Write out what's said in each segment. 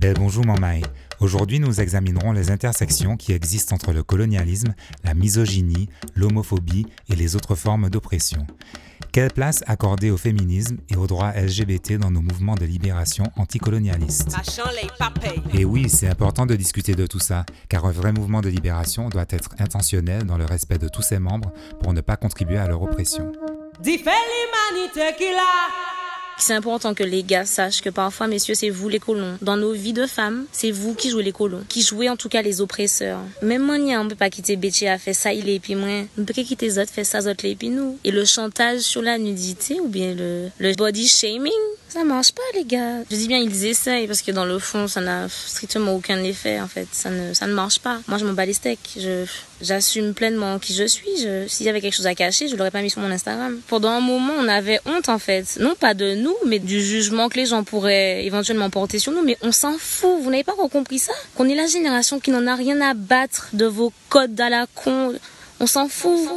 Bel bonjour Mamaï. Aujourd'hui, nous examinerons les intersections qui existent entre le colonialisme, la misogynie, l'homophobie et les autres formes d'oppression. Quelle place accorder au féminisme et aux droits LGBT dans nos mouvements de libération anticolonialistes? Et oui, c'est important de discuter de tout ça, car un vrai mouvement de libération doit être intentionnel dans le respect de tous ses membres pour ne pas contribuer à leur oppression. C'est important que les gars sachent que parfois, messieurs, c'est vous les colons. Dans nos vies de femmes, c'est vous qui jouez les colons, qui jouez en tout cas les oppresseurs. Même moi, on peut pas quitter Betty à faire ça, il est, puis moi, on peut quitter les autres, faire ça, autres, les, nous. Et le chantage sur la nudité ou bien le, le body shaming, ça marche pas, les gars. Je dis bien, ils essayent parce que dans le fond, ça n'a strictement aucun effet, en fait. Ça ne, ça ne marche pas. Moi, je m'en bats les steaks. Je, j'assume pleinement qui je suis. Je, s'il y avait quelque chose à cacher, je l'aurais pas mis sur mon Instagram. Pendant un moment, on avait honte, en fait. Non pas de nous, mais du jugement que les gens pourraient éventuellement porter sur nous. Mais on s'en fout. Vous n'avez pas compris ça? Qu'on est la génération qui n'en a rien à battre de vos codes à la con. On s'en fout.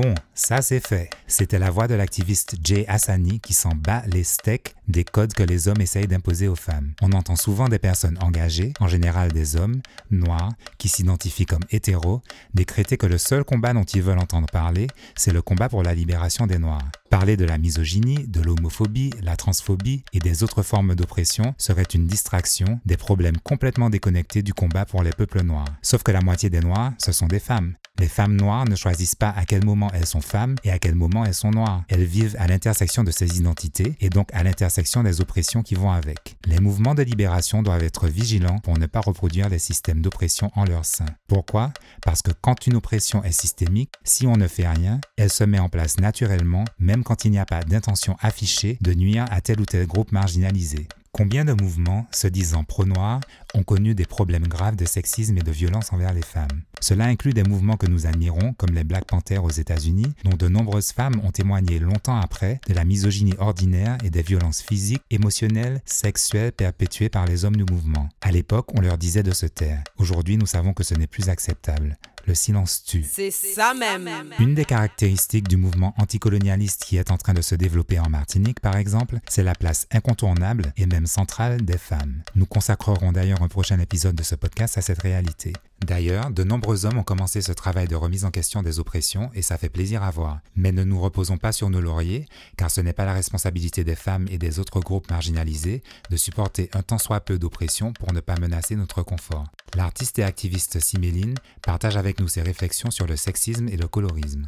Bon, ça c'est fait. C'était la voix de l'activiste Jay Hassani qui s'en bat les steaks des codes que les hommes essayent d'imposer aux femmes. On entend souvent des personnes engagées, en général des hommes, noirs, qui s'identifient comme hétéros, décréter que le seul combat dont ils veulent entendre parler, c'est le combat pour la libération des noirs. Parler de la misogynie, de l'homophobie, la transphobie et des autres formes d'oppression serait une distraction des problèmes complètement déconnectés du combat pour les peuples noirs. Sauf que la moitié des noirs, ce sont des femmes. Les femmes noires ne choisissent pas à quel moment elles sont femmes et à quel moment elles sont noires. Elles vivent à l'intersection de ces identités et donc à l'intersection des oppressions qui vont avec. Les mouvements de libération doivent être vigilants pour ne pas reproduire les systèmes d'oppression en leur sein. Pourquoi? Parce que quand une oppression est systémique, si on ne fait rien, elle se met en place naturellement, même quand il n'y a pas d'intention affichée de nuire à tel ou tel groupe marginalisé. Combien de mouvements, se disant pro-noirs, ont connu des problèmes graves de sexisme et de violence envers les femmes Cela inclut des mouvements que nous admirons, comme les Black Panthers aux États-Unis, dont de nombreuses femmes ont témoigné longtemps après de la misogynie ordinaire et des violences physiques, émotionnelles, sexuelles perpétuées par les hommes du mouvement. À l'époque, on leur disait de se taire. Aujourd'hui, nous savons que ce n'est plus acceptable le silence tue. C'est ça même. Une des caractéristiques du mouvement anticolonialiste qui est en train de se développer en Martinique, par exemple, c'est la place incontournable et même centrale des femmes. Nous consacrerons d'ailleurs un prochain épisode de ce podcast à cette réalité. D'ailleurs, de nombreux hommes ont commencé ce travail de remise en question des oppressions et ça fait plaisir à voir. Mais ne nous reposons pas sur nos lauriers, car ce n'est pas la responsabilité des femmes et des autres groupes marginalisés de supporter un tant soit peu d'oppression pour ne pas menacer notre confort. L'artiste et activiste Siméline partage avec nous ses réflexions sur le sexisme et le colorisme.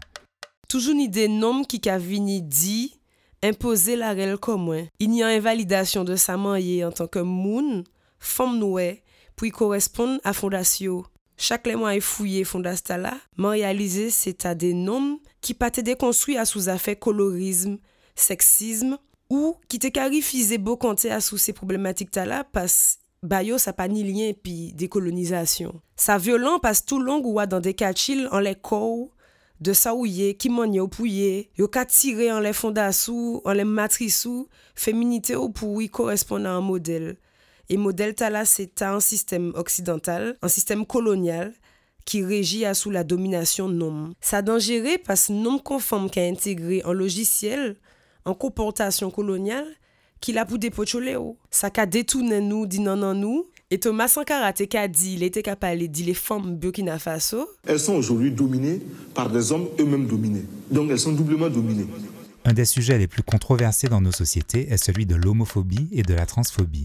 Toujours une idée nom qui vini dit imposer la règle comme Il y a invalidation de sa mariée en tant que moun, femme nouée, puis correspondre à fondation. Chaque mois est fouillé fondasta là, réalisé c'est à des noms qui patent déconstruits à sous affaires colorisme, sexisme, ou qui te carifisé beau compter à sous ces problématiques là parce Bayo, ça pas ni lien puis décolonisation. Ça violent passe tout long ou dans des cachil en les corps de saouye, qui monye ou pouye, yo ka tire en les fondassous, en les matrisous, féminité ou pour y correspondre à un modèle. Et modèle tala c'est un système occidental, un système colonial, qui régit sous la domination nom. Ça dangereux parce que nom conforme qui a intégré un logiciel, en comportation coloniale, qui l'a pour dépocholer Ça a détourné nous, dit non non nous. Et Thomas Sankara a dit, il était capable de dire les femmes Burkina Faso. Elles sont aujourd'hui dominées par des hommes eux-mêmes dominés. Donc elles sont doublement dominées. Un des sujets les plus controversés dans nos sociétés est celui de l'homophobie et de la transphobie.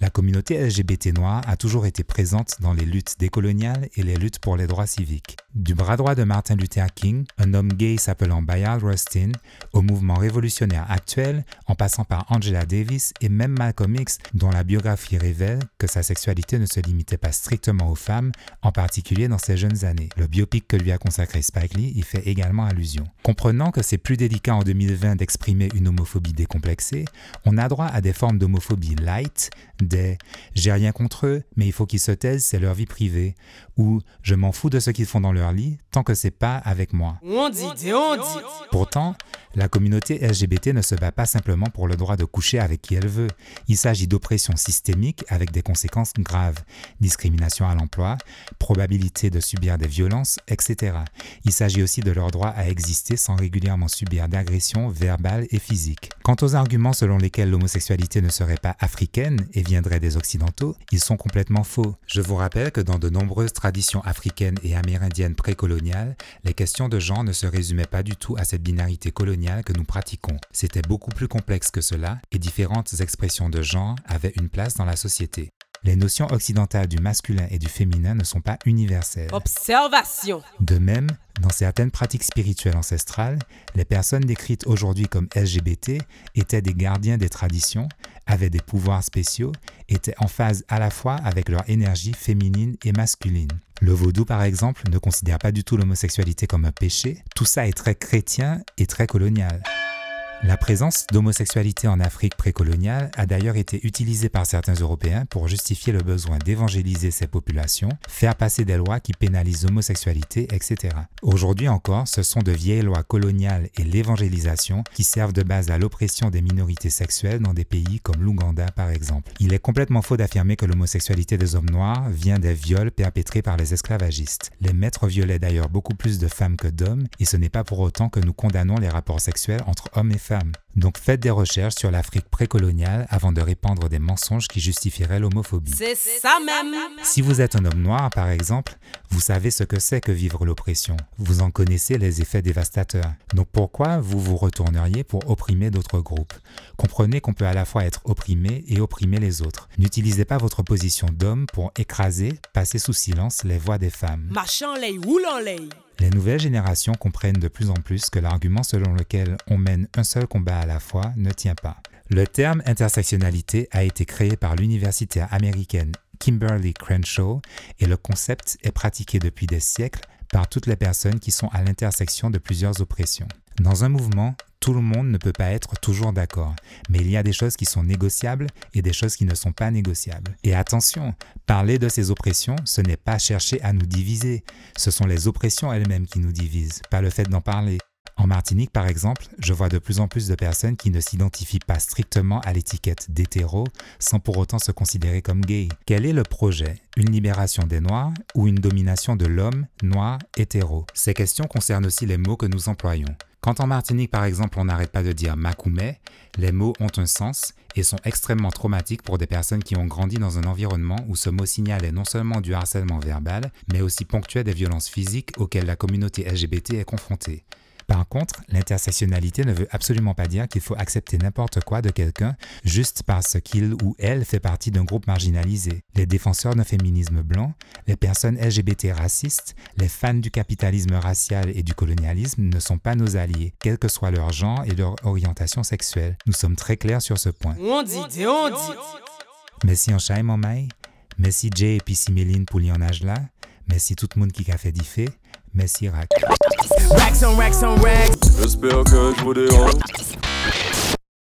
La communauté LGBT noire a toujours été présente dans les luttes décoloniales et les luttes pour les droits civiques. Du bras droit de Martin Luther King, un homme gay s'appelant Bayard Rustin, au mouvement révolutionnaire actuel, en passant par Angela Davis et même Malcolm X, dont la biographie révèle que sa sexualité ne se limitait pas strictement aux femmes, en particulier dans ses jeunes années. Le biopic que lui a consacré Spike Lee y fait également allusion. Comprenant que c'est plus délicat en 2020 d'exprimer une homophobie décomplexée, on a droit à des formes d'homophobie light, des j'ai rien contre eux, mais il faut qu'ils se taisent, c'est leur vie privée, ou je m'en fous de ce qu'ils font dans leur lit tant que c'est pas avec moi. On dit, on dit. Pourtant, la communauté LGBT ne se bat pas simplement pour le droit de coucher avec qui elle veut. Il s'agit d'oppression systémique avec des conséquences graves. Discrimination à l'emploi, probabilité de subir des violences, etc. Il s'agit aussi de leur droit à exister sans régulièrement subir d'agressions d'expression verbale et physique. Quant aux arguments selon lesquels l'homosexualité ne serait pas africaine et viendrait des Occidentaux, ils sont complètement faux. Je vous rappelle que dans de nombreuses traditions africaines et amérindiennes précoloniales, les questions de genre ne se résumaient pas du tout à cette binarité coloniale que nous pratiquons. C'était beaucoup plus complexe que cela et différentes expressions de genre avaient une place dans la société. Les notions occidentales du masculin et du féminin ne sont pas universelles. Observation. De même, dans certaines pratiques spirituelles ancestrales, les personnes décrites aujourd'hui comme LGBT étaient des gardiens des traditions, avaient des pouvoirs spéciaux, étaient en phase à la fois avec leur énergie féminine et masculine. Le vaudou, par exemple, ne considère pas du tout l'homosexualité comme un péché. Tout ça est très chrétien et très colonial. La présence d'homosexualité en Afrique précoloniale a d'ailleurs été utilisée par certains Européens pour justifier le besoin d'évangéliser ces populations, faire passer des lois qui pénalisent l'homosexualité, etc. Aujourd'hui encore, ce sont de vieilles lois coloniales et l'évangélisation qui servent de base à l'oppression des minorités sexuelles dans des pays comme l'Ouganda par exemple. Il est complètement faux d'affirmer que l'homosexualité des hommes noirs vient des viols perpétrés par les esclavagistes. Les maîtres violaient d'ailleurs beaucoup plus de femmes que d'hommes et ce n'est pas pour autant que nous condamnons les rapports sexuels entre hommes et femmes FM. Donc faites des recherches sur l'Afrique précoloniale avant de répandre des mensonges qui justifieraient l'homophobie. C'est ça même. Si vous êtes un homme noir, par exemple, vous savez ce que c'est que vivre l'oppression. Vous en connaissez les effets dévastateurs. Donc pourquoi vous vous retourneriez pour opprimer d'autres groupes? Comprenez qu'on peut à la fois être opprimé et opprimer les autres. N'utilisez pas votre position d'homme pour écraser, passer sous silence les voix des femmes. Marchand lait, roulant lait. Les nouvelles générations comprennent de plus en plus que l'argument selon lequel on mène un seul combat à la ne tient pas. Le terme intersectionnalité a été créé par l'universitaire américaine Kimberly Crenshaw et le concept est pratiqué depuis des siècles par toutes les personnes qui sont à l'intersection de plusieurs oppressions. Dans un mouvement, tout le monde ne peut pas être toujours d'accord, mais il y a des choses qui sont négociables et des choses qui ne sont pas négociables. Et attention, parler de ces oppressions, ce n'est pas chercher à nous diviser, ce sont les oppressions elles-mêmes qui nous divisent, pas le fait d'en parler. En Martinique, par exemple, je vois de plus en plus de personnes qui ne s'identifient pas strictement à l'étiquette d'hétéro sans pour autant se considérer comme gay. Quel est le projet? Une libération des Noirs ou une domination de l'homme noir hétéro? Ces questions concernent aussi les mots que nous employons. Quand en Martinique, par exemple, on n'arrête pas de dire Makoumé, les mots ont un sens et sont extrêmement traumatiques pour des personnes qui ont grandi dans un environnement où ce mot signalait non seulement du harcèlement verbal, mais aussi ponctuait des violences physiques auxquelles la communauté LGBT est confrontée. Par contre, l'intersectionnalité ne veut absolument pas dire qu'il faut accepter n'importe quoi de quelqu'un juste parce qu'il ou elle fait partie d'un groupe marginalisé. Les défenseurs d'un féminisme blanc, les personnes LGBT racistes, les fans du capitalisme racial et du colonialisme ne sont pas nos alliés, quel que soit leur genre et leur orientation sexuelle. Nous sommes très clairs sur ce point. On dit, on dit. Merci en chaim en maille, merci Jay et puis Siméline pour en âge là, merci tout le monde qui a fait diffé, merci Rack. Racks on racks on racks. J'espère que je vous dérange.